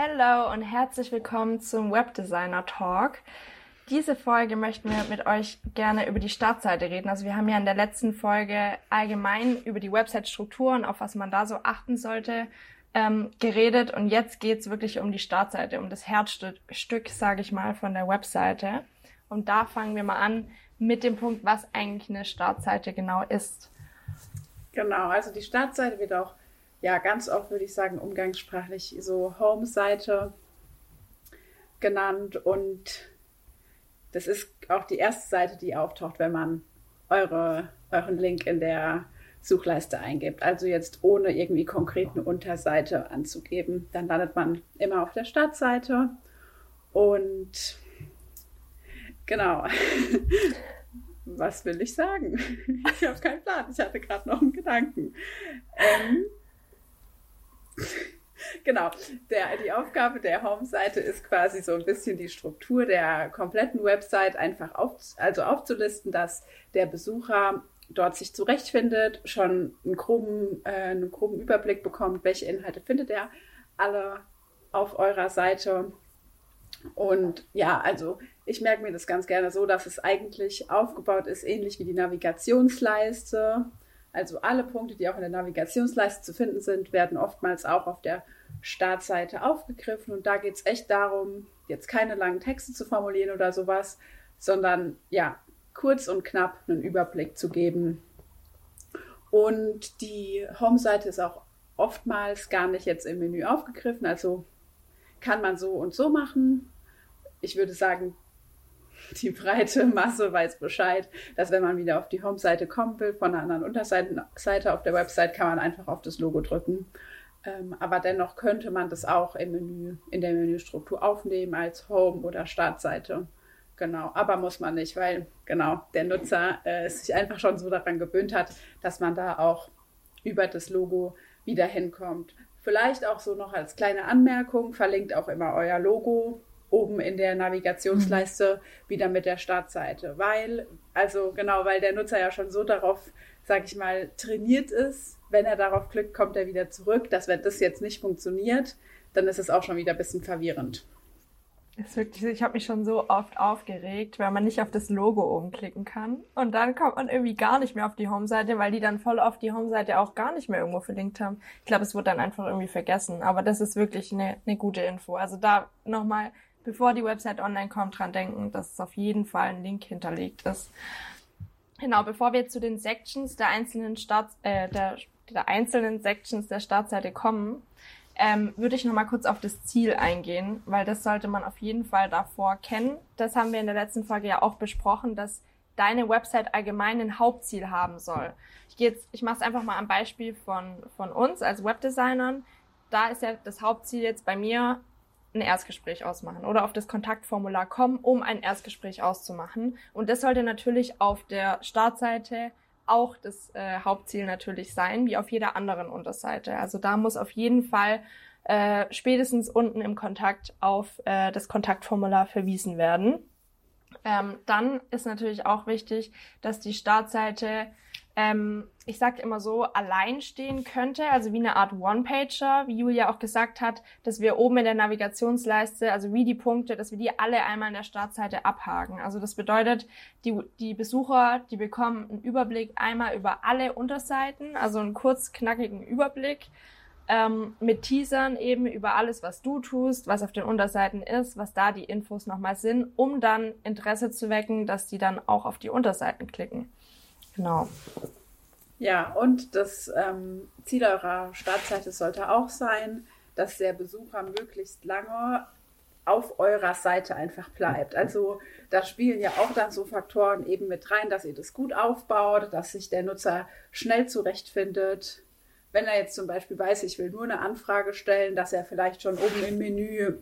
Hello und herzlich willkommen zum Webdesigner Talk. Diese Folge möchten wir mit euch gerne über die Startseite reden. Also wir haben ja in der letzten Folge allgemein über die Website-Strukturen, auf was man da so achten sollte, ähm, geredet. Und jetzt geht's wirklich um die Startseite, um das Herzstück, sage ich mal, von der Webseite. Und da fangen wir mal an mit dem Punkt, was eigentlich eine Startseite genau ist. Genau, also die Startseite wird auch ja, ganz oft würde ich sagen, umgangssprachlich so Home-Seite genannt. Und das ist auch die erste Seite, die auftaucht, wenn man eure, euren Link in der Suchleiste eingibt. Also jetzt ohne irgendwie konkret eine Unterseite anzugeben. Dann landet man immer auf der Startseite. Und genau. Was will ich sagen? Ich habe keinen Plan. Ich hatte gerade noch einen Gedanken. Ähm, Genau, der, die Aufgabe der Home-Seite ist quasi so ein bisschen die Struktur der kompletten Website einfach auf, also aufzulisten, dass der Besucher dort sich zurechtfindet, schon einen groben, äh, einen groben Überblick bekommt, welche Inhalte findet er alle auf eurer Seite. Und ja, also ich merke mir das ganz gerne so, dass es eigentlich aufgebaut ist, ähnlich wie die Navigationsleiste. Also alle Punkte, die auch in der Navigationsleiste zu finden sind, werden oftmals auch auf der Startseite aufgegriffen. Und da geht es echt darum, jetzt keine langen Texte zu formulieren oder sowas, sondern ja, kurz und knapp einen Überblick zu geben. Und die Home-Seite ist auch oftmals gar nicht jetzt im Menü aufgegriffen. Also kann man so und so machen. Ich würde sagen, die breite Masse weiß Bescheid, dass wenn man wieder auf die Home-Seite kommen will, von einer anderen Unterseite auf der Website, kann man einfach auf das Logo drücken. Ähm, aber dennoch könnte man das auch im Menü, in der Menüstruktur aufnehmen als Home- oder Startseite. Genau, aber muss man nicht, weil genau der Nutzer äh, sich einfach schon so daran gewöhnt hat, dass man da auch über das Logo wieder hinkommt. Vielleicht auch so noch als kleine Anmerkung, verlinkt auch immer euer Logo oben in der Navigationsleiste mhm. wieder mit der Startseite. Weil, also genau, weil der Nutzer ja schon so darauf, sag ich mal, trainiert ist, wenn er darauf klickt, kommt er wieder zurück, dass wenn das jetzt nicht funktioniert, dann ist es auch schon wieder ein bisschen verwirrend. Ist wirklich, ich habe mich schon so oft aufgeregt, weil man nicht auf das Logo oben klicken kann. Und dann kommt man irgendwie gar nicht mehr auf die Home-Seite, weil die dann voll auf die Home-Seite auch gar nicht mehr irgendwo verlinkt haben. Ich glaube, es wurde dann einfach irgendwie vergessen. Aber das ist wirklich eine, eine gute Info. Also da nochmal bevor die Website online kommt, dran denken, dass auf jeden Fall ein Link hinterlegt ist. Genau, bevor wir zu den Sections der einzelnen Start, äh, der, der einzelnen Sections der Startseite kommen, ähm, würde ich nochmal kurz auf das Ziel eingehen, weil das sollte man auf jeden Fall davor kennen. Das haben wir in der letzten Folge ja auch besprochen, dass deine Website allgemein ein Hauptziel haben soll. Ich gehe jetzt, ich mache es einfach mal am Beispiel von, von uns als Webdesignern. Da ist ja das Hauptziel jetzt bei mir, ein Erstgespräch ausmachen oder auf das Kontaktformular kommen, um ein Erstgespräch auszumachen. Und das sollte natürlich auf der Startseite auch das äh, Hauptziel natürlich sein, wie auf jeder anderen Unterseite. Also da muss auf jeden Fall äh, spätestens unten im Kontakt auf äh, das Kontaktformular verwiesen werden. Ähm, dann ist natürlich auch wichtig, dass die Startseite ähm, ich sage immer so, allein stehen könnte, also wie eine Art One-Pager, wie Julia auch gesagt hat, dass wir oben in der Navigationsleiste, also wie die Punkte, dass wir die alle einmal in der Startseite abhaken. Also das bedeutet, die, die Besucher, die bekommen einen Überblick einmal über alle Unterseiten, also einen kurz knackigen Überblick ähm, mit Teasern eben über alles, was du tust, was auf den Unterseiten ist, was da die Infos nochmal sind, um dann Interesse zu wecken, dass die dann auch auf die Unterseiten klicken. Genau. Ja, und das ähm, Ziel eurer Startseite sollte auch sein, dass der Besucher möglichst lange auf eurer Seite einfach bleibt. Also da spielen ja auch dann so Faktoren eben mit rein, dass ihr das gut aufbaut, dass sich der Nutzer schnell zurechtfindet. Wenn er jetzt zum Beispiel weiß, ich will nur eine Anfrage stellen, dass er vielleicht schon oben im Menü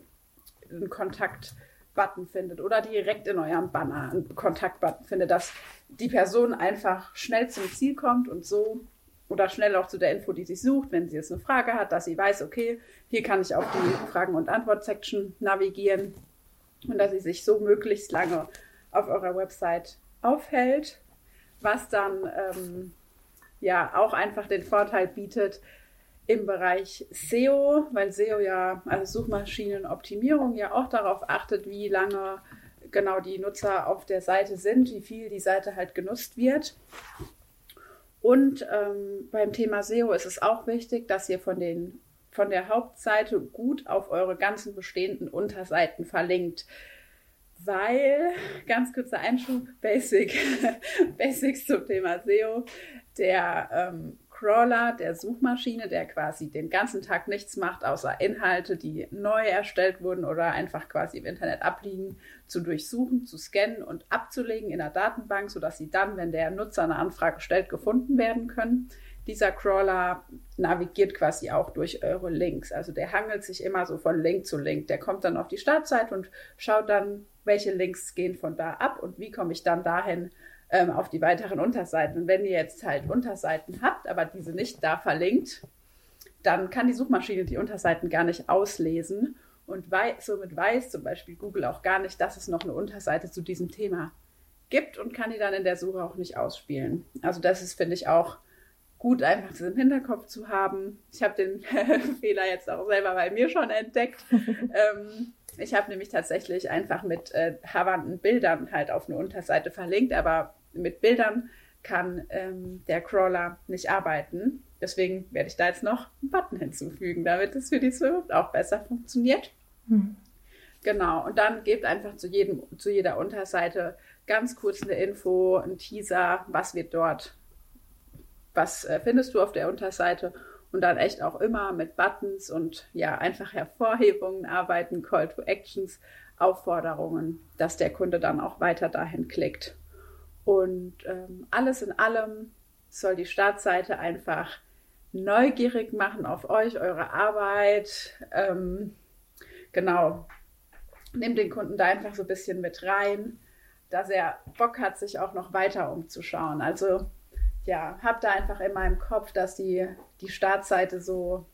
einen Kontakt Button findet oder direkt in eurem Banner einen Kontaktbutton findet, dass die Person einfach schnell zum Ziel kommt und so oder schnell auch zu der Info, die sie sucht, wenn sie jetzt eine Frage hat, dass sie weiß, okay, hier kann ich auf die Fragen- und Antwort-Section navigieren und dass sie sich so möglichst lange auf eurer Website aufhält, was dann ähm, ja auch einfach den Vorteil bietet, im Bereich SEO, weil SEO ja, also Suchmaschinenoptimierung ja auch darauf achtet, wie lange genau die Nutzer auf der Seite sind, wie viel die Seite halt genutzt wird. Und ähm, beim Thema SEO ist es auch wichtig, dass ihr von, den, von der Hauptseite gut auf eure ganzen bestehenden Unterseiten verlinkt. Weil, ganz kurzer Einschub, Basic, Basics zum Thema SEO, der ähm, Crawler der Suchmaschine, der quasi den ganzen Tag nichts macht, außer Inhalte, die neu erstellt wurden oder einfach quasi im Internet abliegen, zu durchsuchen, zu scannen und abzulegen in der Datenbank, sodass sie dann, wenn der Nutzer eine Anfrage stellt, gefunden werden können. Dieser Crawler navigiert quasi auch durch eure Links. Also der hangelt sich immer so von Link zu Link. Der kommt dann auf die Startseite und schaut dann, welche Links gehen von da ab und wie komme ich dann dahin, ähm, auf die weiteren Unterseiten. Und wenn ihr jetzt halt Unterseiten habt, aber diese nicht da verlinkt, dann kann die Suchmaschine die Unterseiten gar nicht auslesen und wei somit weiß zum Beispiel Google auch gar nicht, dass es noch eine Unterseite zu diesem Thema gibt und kann die dann in der Suche auch nicht ausspielen. Also das ist, finde ich, auch gut, einfach das im Hinterkopf zu haben. Ich habe den Fehler jetzt auch selber bei mir schon entdeckt. ähm, ich habe nämlich tatsächlich einfach mit äh, Bildern halt auf eine Unterseite verlinkt, aber mit Bildern kann ähm, der Crawler nicht arbeiten. Deswegen werde ich da jetzt noch einen Button hinzufügen, damit es für die Swift auch besser funktioniert. Mhm. Genau, und dann gebt einfach zu, jedem, zu jeder Unterseite ganz kurz eine Info, ein Teaser, was wird dort, was äh, findest du auf der Unterseite und dann echt auch immer mit Buttons und ja, einfach Hervorhebungen arbeiten, Call to Actions, Aufforderungen, dass der Kunde dann auch weiter dahin klickt. Und ähm, alles in allem soll die Startseite einfach neugierig machen auf euch, eure Arbeit. Ähm, genau. Nehmt den Kunden da einfach so ein bisschen mit rein, dass er Bock hat, sich auch noch weiter umzuschauen. Also ja, habt da einfach immer im Kopf, dass die, die Startseite so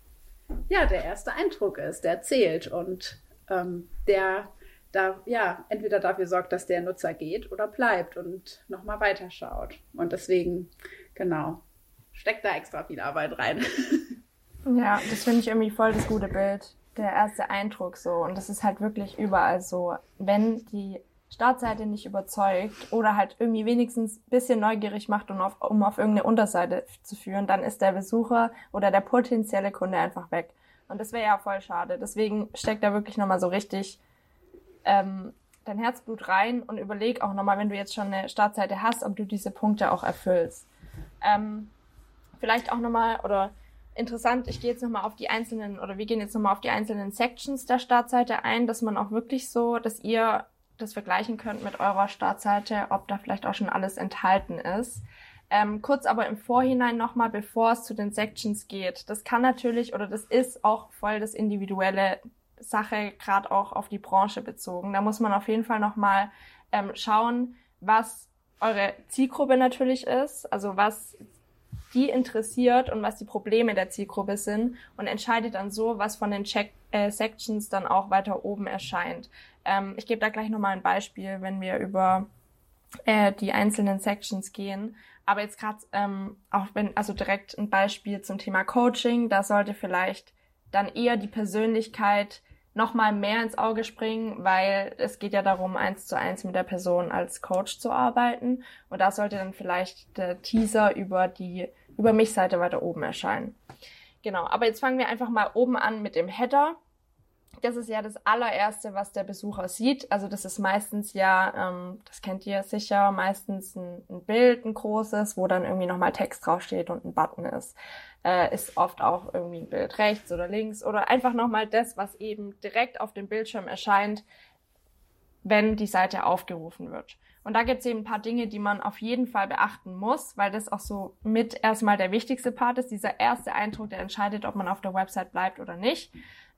ja, der erste Eindruck ist, der zählt und ähm, der da ja entweder dafür sorgt, dass der Nutzer geht oder bleibt und nochmal weiterschaut. Und deswegen, genau, steckt da extra viel Arbeit rein. Ja, das finde ich irgendwie voll das gute Bild. Der erste Eindruck so. Und das ist halt wirklich überall so. Wenn die Startseite nicht überzeugt oder halt irgendwie wenigstens ein bisschen neugierig macht, um auf, um auf irgendeine Unterseite zu führen, dann ist der Besucher oder der potenzielle Kunde einfach weg. Und das wäre ja voll schade. Deswegen steckt da wirklich nochmal so richtig ähm, dein Herzblut rein und überleg auch nochmal, wenn du jetzt schon eine Startseite hast, ob du diese Punkte auch erfüllst. Ähm, vielleicht auch nochmal, oder interessant, ich gehe jetzt nochmal auf die einzelnen, oder wir gehen jetzt nochmal auf die einzelnen Sections der Startseite ein, dass man auch wirklich so, dass ihr das vergleichen könnt mit eurer Startseite, ob da vielleicht auch schon alles enthalten ist. Ähm, kurz aber im Vorhinein nochmal, bevor es zu den Sections geht. Das kann natürlich oder das ist auch voll das individuelle Sache, gerade auch auf die Branche bezogen. Da muss man auf jeden Fall nochmal ähm, schauen, was eure Zielgruppe natürlich ist, also was die interessiert und was die Probleme der Zielgruppe sind und entscheidet dann so, was von den Check äh, Sections dann auch weiter oben erscheint. Ähm, ich gebe da gleich nochmal ein Beispiel, wenn wir über äh, die einzelnen Sections gehen. Aber jetzt gerade ähm, auch wenn, also direkt ein Beispiel zum Thema Coaching, da sollte vielleicht dann eher die Persönlichkeit nochmal mehr ins Auge springen, weil es geht ja darum, eins zu eins mit der Person als Coach zu arbeiten. Und da sollte dann vielleicht der Teaser über die über mich Seite weiter oben erscheinen. Genau, aber jetzt fangen wir einfach mal oben an mit dem Header. Das ist ja das allererste, was der Besucher sieht. Also das ist meistens ja, ähm, das kennt ihr sicher, meistens ein, ein Bild, ein großes, wo dann irgendwie nochmal Text draufsteht und ein Button ist äh, ist oft auch irgendwie ein Bild rechts oder links oder einfach nochmal das, was eben direkt auf dem Bildschirm erscheint, wenn die Seite aufgerufen wird. Und da gibt es eben ein paar Dinge, die man auf jeden Fall beachten muss, weil das auch so mit erstmal der wichtigste Part ist, dieser erste Eindruck, der entscheidet, ob man auf der Website bleibt oder nicht.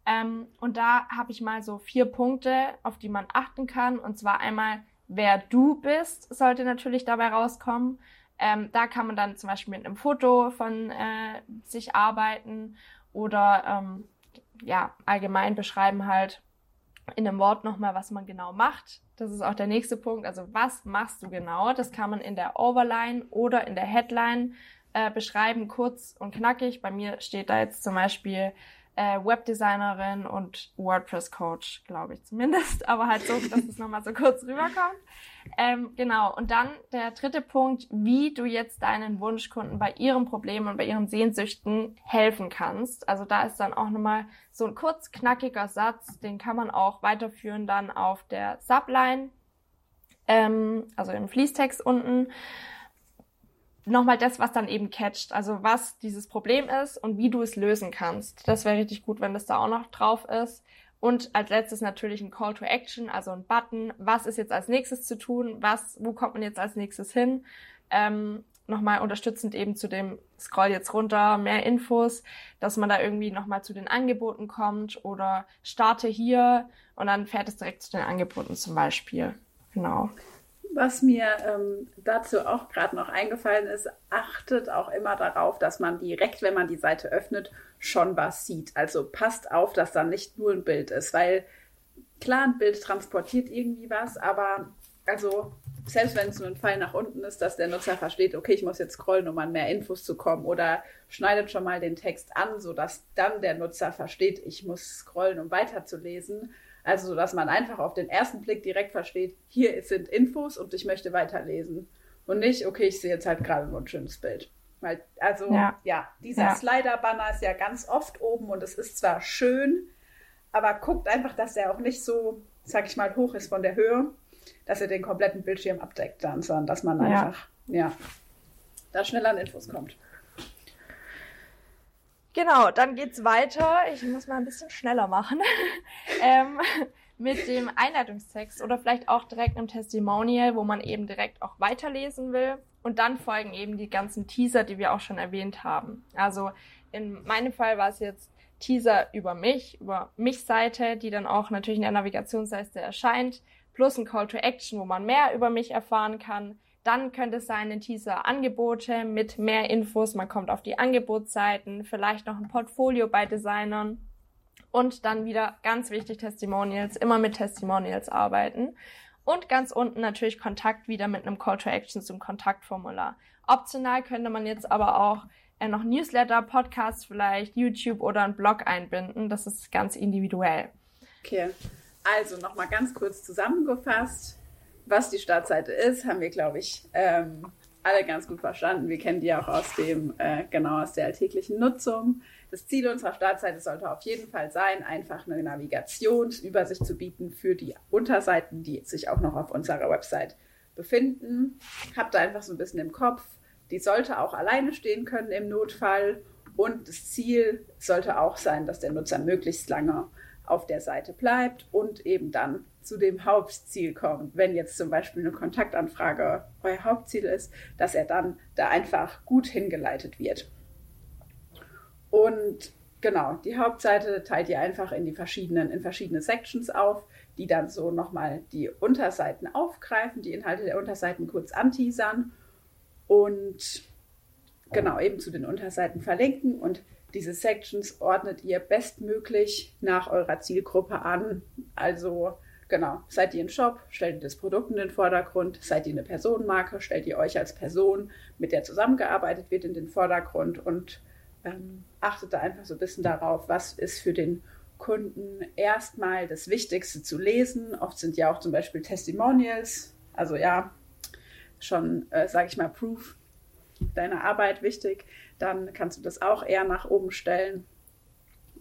Ähm, und da habe ich mal so vier Punkte, auf die man achten kann. Und zwar einmal, wer du bist, sollte natürlich dabei rauskommen. Ähm, da kann man dann zum Beispiel mit einem Foto von äh, sich arbeiten oder ähm, ja, allgemein beschreiben halt in einem Wort nochmal, was man genau macht. Das ist auch der nächste Punkt. Also was machst du genau? Das kann man in der Overline oder in der Headline äh, beschreiben, kurz und knackig. Bei mir steht da jetzt zum Beispiel äh, Webdesignerin und WordPress-Coach, glaube ich zumindest, aber halt so, dass es nochmal so kurz rüberkommt. Ähm, genau, und dann der dritte Punkt, wie du jetzt deinen Wunschkunden bei ihren Problemen und bei ihren Sehnsüchten helfen kannst. Also da ist dann auch nochmal so ein kurz knackiger Satz, den kann man auch weiterführen dann auf der Subline, ähm, also im Fließtext unten nochmal das, was dann eben catcht. Also was dieses Problem ist und wie du es lösen kannst. Das wäre richtig gut, wenn das da auch noch drauf ist. Und als letztes natürlich ein Call to Action, also ein Button. Was ist jetzt als nächstes zu tun? Was, wo kommt man jetzt als nächstes hin? Ähm, nochmal unterstützend eben zu dem Scroll jetzt runter, mehr Infos, dass man da irgendwie nochmal zu den Angeboten kommt oder starte hier und dann fährt es direkt zu den Angeboten zum Beispiel. Genau. Was mir ähm, dazu auch gerade noch eingefallen ist, achtet auch immer darauf, dass man direkt, wenn man die Seite öffnet, schon was sieht. Also passt auf, dass da nicht nur ein Bild ist, weil klar, ein Bild transportiert irgendwie was, aber also selbst wenn es nur ein Pfeil nach unten ist, dass der Nutzer versteht, okay, ich muss jetzt scrollen, um an mehr Infos zu kommen oder schneidet schon mal den Text an, sodass dann der Nutzer versteht, ich muss scrollen, um weiterzulesen. Also, so dass man einfach auf den ersten Blick direkt versteht, hier sind Infos und ich möchte weiterlesen. Und nicht, okay, ich sehe jetzt halt gerade nur ein schönes Bild. Weil, also, ja, ja dieser ja. Slider-Banner ist ja ganz oft oben und es ist zwar schön, aber guckt einfach, dass er auch nicht so, sag ich mal, hoch ist von der Höhe, dass er den kompletten Bildschirm abdeckt dann, sondern dass man einfach, ja, ja da schneller an Infos kommt. Genau, dann geht's weiter. Ich muss mal ein bisschen schneller machen. ähm, mit dem Einleitungstext oder vielleicht auch direkt einem Testimonial, wo man eben direkt auch weiterlesen will. Und dann folgen eben die ganzen Teaser, die wir auch schon erwähnt haben. Also in meinem Fall war es jetzt Teaser über mich, über mich Seite, die dann auch natürlich in der Navigationsleiste erscheint, plus ein Call to Action, wo man mehr über mich erfahren kann. Dann könnte es sein, ein Teaser Angebote mit mehr Infos. Man kommt auf die Angebotsseiten, vielleicht noch ein Portfolio bei Designern. Und dann wieder ganz wichtig Testimonials, immer mit Testimonials arbeiten. Und ganz unten natürlich Kontakt wieder mit einem Call to Action zum Kontaktformular. Optional könnte man jetzt aber auch äh, noch Newsletter, Podcasts vielleicht, YouTube oder einen Blog einbinden. Das ist ganz individuell. Okay, also nochmal ganz kurz zusammengefasst was die Startseite ist, haben wir, glaube ich, ähm, alle ganz gut verstanden. Wir kennen die auch aus dem, äh, genau aus der alltäglichen Nutzung. Das Ziel unserer Startseite sollte auf jeden Fall sein, einfach eine Navigationsübersicht zu bieten für die Unterseiten, die sich auch noch auf unserer Website befinden. Habt da einfach so ein bisschen im Kopf. Die sollte auch alleine stehen können im Notfall. Und das Ziel sollte auch sein, dass der Nutzer möglichst lange auf der Seite bleibt und eben dann zu dem Hauptziel kommt. Wenn jetzt zum Beispiel eine Kontaktanfrage euer Hauptziel ist, dass er dann da einfach gut hingeleitet wird. Und genau, die Hauptseite teilt ihr einfach in die verschiedenen, in verschiedene Sections auf, die dann so nochmal die Unterseiten aufgreifen, die Inhalte der Unterseiten kurz anteasern und genau eben zu den Unterseiten verlinken und diese Sections ordnet ihr bestmöglich nach eurer Zielgruppe an. Also genau, seid ihr ein Shop, stellt ihr das Produkt in den Vordergrund, seid ihr eine Personenmarke, stellt ihr euch als Person, mit der zusammengearbeitet wird, in den Vordergrund und ähm, achtet da einfach so ein bisschen darauf, was ist für den Kunden erstmal das Wichtigste zu lesen. Oft sind ja auch zum Beispiel Testimonials, also ja, schon, äh, sage ich mal, Proof deiner Arbeit wichtig dann kannst du das auch eher nach oben stellen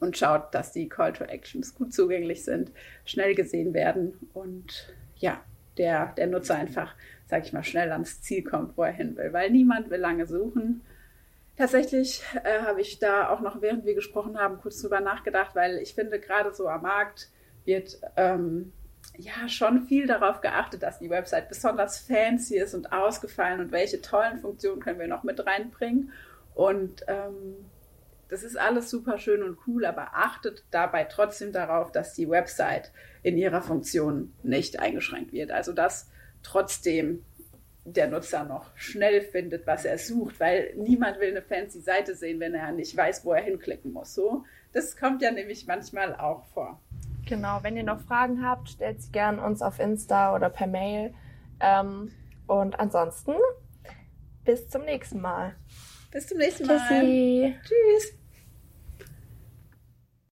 und schaut, dass die Call to Actions gut zugänglich sind, schnell gesehen werden und ja, der, der Nutzer einfach, sag ich mal, schnell ans Ziel kommt, wo er hin will, weil niemand will lange suchen. Tatsächlich äh, habe ich da auch noch, während wir gesprochen haben, kurz drüber nachgedacht, weil ich finde, gerade so am Markt wird ähm, ja schon viel darauf geachtet, dass die Website besonders fancy ist und ausgefallen und welche tollen Funktionen können wir noch mit reinbringen. Und ähm, das ist alles super schön und cool, aber achtet dabei trotzdem darauf, dass die Website in ihrer Funktion nicht eingeschränkt wird. Also dass trotzdem der Nutzer noch schnell findet, was er sucht, weil niemand will eine fancy Seite sehen, wenn er nicht weiß, wo er hinklicken muss. So, das kommt ja nämlich manchmal auch vor. Genau, wenn ihr noch Fragen habt, stellt sie gern uns auf Insta oder per Mail. Ähm, und ansonsten bis zum nächsten Mal. Bis zum nächsten Mal. Tschüssi. Tschüss.